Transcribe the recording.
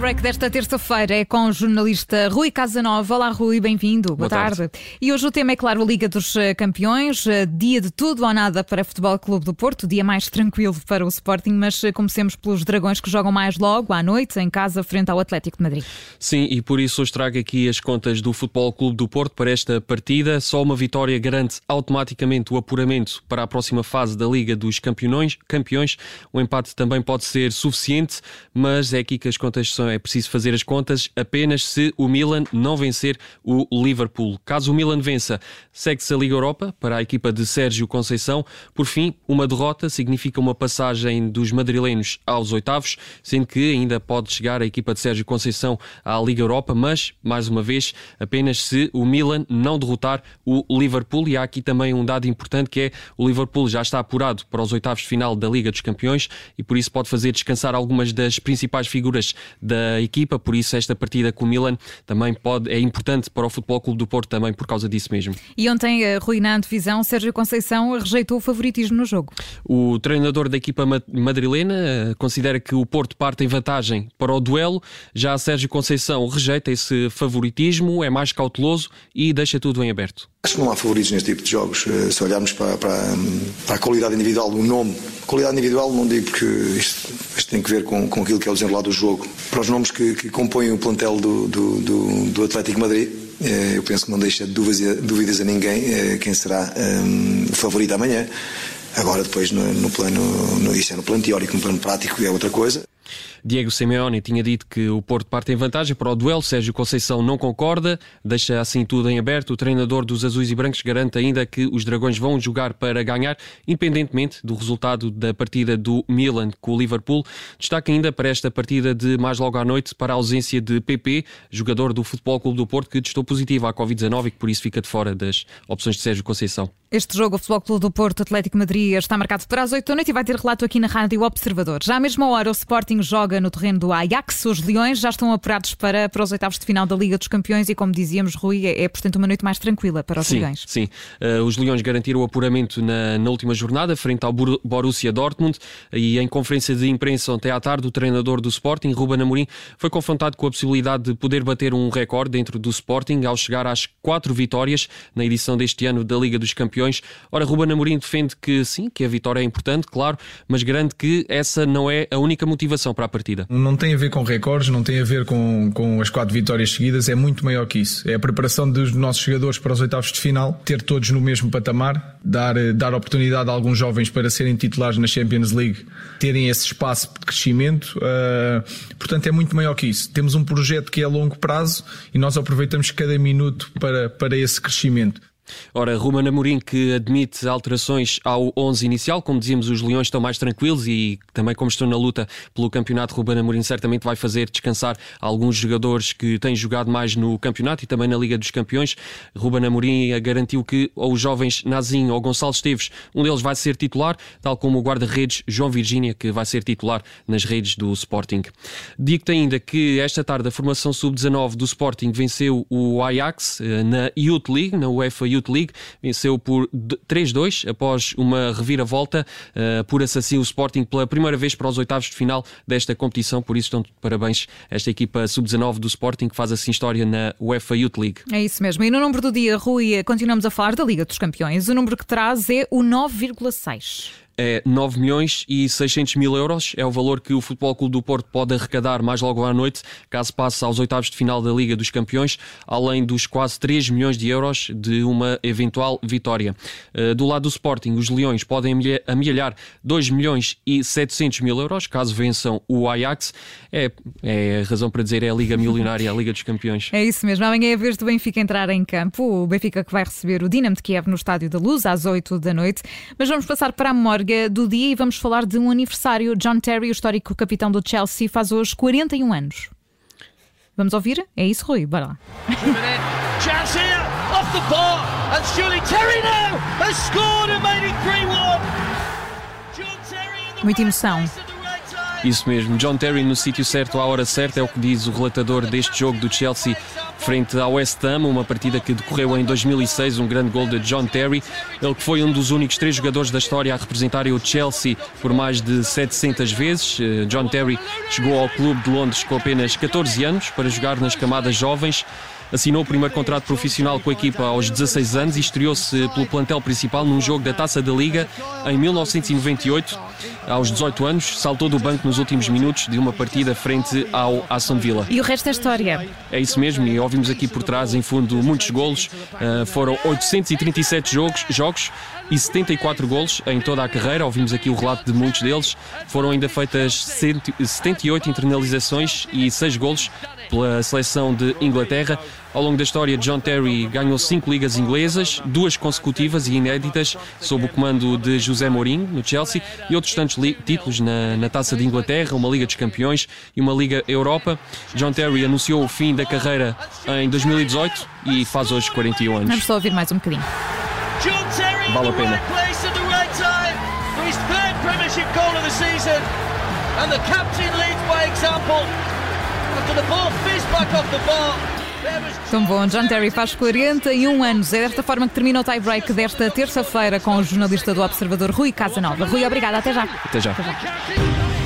break desta terça-feira é com o jornalista Rui Casanova. Olá, Rui, bem-vindo. Boa, Boa tarde. tarde. E hoje o tema é, claro, a Liga dos eh, Campeões. Eh, dia de tudo ou nada para o Futebol Clube do Porto, dia mais tranquilo para o Sporting, mas eh, comecemos pelos Dragões que jogam mais logo à noite em casa frente ao Atlético de Madrid. Sim, e por isso hoje trago aqui as contas do Futebol Clube do Porto para esta partida. Só uma vitória garante automaticamente o apuramento para a próxima fase da Liga dos Campeões. Campeões. O empate também pode ser suficiente, mas é aqui que as contas são, é preciso fazer as contas apenas se o Milan não vencer o Liverpool. Caso o Milan vença, segue-se a Liga Europa para a equipa de Sérgio Conceição. Por fim, uma derrota significa uma passagem dos madrilenos aos oitavos, sendo que ainda pode chegar a equipa de Sérgio Conceição à Liga Europa, mas, mais uma vez, apenas se o Milan não derrotar o Liverpool. E há aqui também um dado importante que é o Liverpool já está apurado para os oitavos de final da Liga dos Campeões e por isso pode fazer descansar algumas das principais figuras da equipa, por isso esta partida com o Milan também pode, é importante para o Futebol Clube do Porto também por causa disso mesmo. E ontem, eh, Rui, na antevisão, Sérgio Conceição rejeitou o favoritismo no jogo. O treinador da equipa madrilena eh, considera que o Porto parte em vantagem para o duelo, já Sérgio Conceição rejeita esse favoritismo, é mais cauteloso e deixa tudo em aberto. Acho que não há favoritos neste tipo de jogos. Eh, se olharmos para, para, para a qualidade individual do nome, qualidade individual não digo porque isto, isto, tem que ver com, com aquilo que é o desenrolar do jogo. Para os nomes que, que compõem o plantel do, do, do, do Atlético Madrid, eh, eu penso que não deixa dúvidas, dúvidas a ninguém eh, quem será um, o favorito amanhã. Agora, depois, no, no plano, no, isso é no plano teórico, no plano prático é outra coisa. Diego Simeone tinha dito que o Porto parte em vantagem para o duelo. Sérgio Conceição não concorda, deixa assim tudo em aberto. O treinador dos Azuis e Brancos garante ainda que os Dragões vão jogar para ganhar, independentemente do resultado da partida do Milan com o Liverpool. Destaca ainda para esta partida de mais logo à noite para a ausência de PP, jogador do Futebol Clube do Porto, que testou positivo à Covid-19 e que por isso fica de fora das opções de Sérgio Conceição. Este jogo, o Futebol Clube do Porto Atlético Madrid, está marcado para as 8 da noite e vai ter relato aqui na Rádio Observador. Já à mesma hora, o Sporting joga no terreno do Ajax. Os Leões já estão apurados para, para os oitavos de final da Liga dos Campeões e, como dizíamos, Rui, é, é portanto uma noite mais tranquila para os sim, Leões. Sim, uh, os Leões garantiram o apuramento na, na, última jornada, frente ao Borussia Dortmund. E em conferência de imprensa ontem à tarde, o treinador do Sporting, Ruben Amorim, foi confrontado com a possibilidade de poder bater um recorde dentro do Sporting ao chegar às quatro vitórias na edição deste ano da Liga dos Campeões. Ora, Ruben Ruben Amorim defende que sim, que a vitória é importante, claro, mas garante que essa não é a única motivação para a partida. Não tem a ver com recordes, não tem a ver com, com as quatro vitórias seguidas, é muito maior que isso. É a preparação dos nossos jogadores para os oitavos de final, ter todos no mesmo patamar, dar, dar oportunidade a alguns jovens para serem titulares na Champions League, terem esse espaço de crescimento. Uh, portanto, é muito maior que isso. Temos um projeto que é a longo prazo e nós aproveitamos cada minuto para, para esse crescimento. Ora, Ruben Amorim que admite alterações ao 11 inicial, como dizíamos, os Leões estão mais tranquilos e também como estão na luta pelo campeonato, Ruben Amorim certamente vai fazer descansar alguns jogadores que têm jogado mais no campeonato e também na Liga dos Campeões. Ruben Amorim garantiu que ou os jovens Nazinho ou Gonçalo Esteves, um deles vai ser titular, tal como o guarda-redes João Virgínia, que vai ser titular nas redes do Sporting. Digo-te ainda que esta tarde a formação sub-19 do Sporting venceu o Ajax eh, na Youth League, na UEFA Youth Youth League, venceu por 3-2 após uma reviravolta. Uh, Apura-se assim o Sporting pela primeira vez para os oitavos de final desta competição, por isso estão parabéns a esta equipa sub-19 do Sporting que faz assim história na UEFA Youth League. É isso mesmo. E no número do dia, Rui, continuamos a falar da Liga dos Campeões. O número que traz é o 9,6 é 9 milhões e 600 mil euros. É o valor que o Futebol Clube do Porto pode arrecadar mais logo à noite, caso passe aos oitavos de final da Liga dos Campeões, além dos quase 3 milhões de euros de uma eventual vitória. Eh, do lado do Sporting, os Leões podem amelhar 2 milhões e 700 mil euros, caso vençam o Ajax. É, é a razão para dizer é a Liga Milionária, a Liga dos Campeões. É isso mesmo. Amanhã é a vez do Benfica entrar em campo. O Benfica que vai receber o Dinamo de Kiev no Estádio da Luz às 8 da noite. Mas vamos passar para a memória do dia e vamos falar de um aniversário. John Terry, o histórico capitão do Chelsea, faz hoje 41 anos. Vamos ouvir? É isso, Rui? Bora lá. Chance here, off the bar, and surely Terry now has scored and made it 3-1. Muita emoção. Isso mesmo, John Terry no sítio certo à hora certa é o que diz o relatador deste jogo do Chelsea frente ao West Ham, uma partida que decorreu em 2006, um grande gol de John Terry, ele que foi um dos únicos três jogadores da história a representarem o Chelsea por mais de 700 vezes. Eh, John Terry chegou ao clube de Londres com apenas 14 anos para jogar nas camadas jovens. Assinou o primeiro contrato profissional com a equipa aos 16 anos e estreou-se pelo plantel principal num jogo da Taça da Liga em 1998. Aos 18 anos, saltou do banco nos últimos minutos de uma partida frente ao Aston Villa. E o resto é história. É isso mesmo, e ouvimos aqui por trás, em fundo, muitos golos. Uh, foram 837 jogos, jogos e 74 golos em toda a carreira. Ouvimos aqui o relato de muitos deles. Foram ainda feitas 78 internalizações e 6 golos pela seleção de Inglaterra. Ao longo da história, John Terry ganhou cinco ligas inglesas, duas consecutivas e inéditas, sob o comando de José Mourinho, no Chelsea, e outros tantos títulos na, na Taça de Inglaterra, uma Liga dos Campeões e uma Liga Europa. John Terry anunciou o fim da carreira em 2018 e faz hoje 41 anos. Vamos só ouvir mais um bocadinho. Vale a pena. And the captain leads by example. After the ball fizzed back off the bar. Tão bom, John Terry faz 41 anos. É desta forma que termina o tie-break desta terça-feira com o jornalista do Observador Rui Casanova. Rui, obrigada. Até já. Até já. Até já.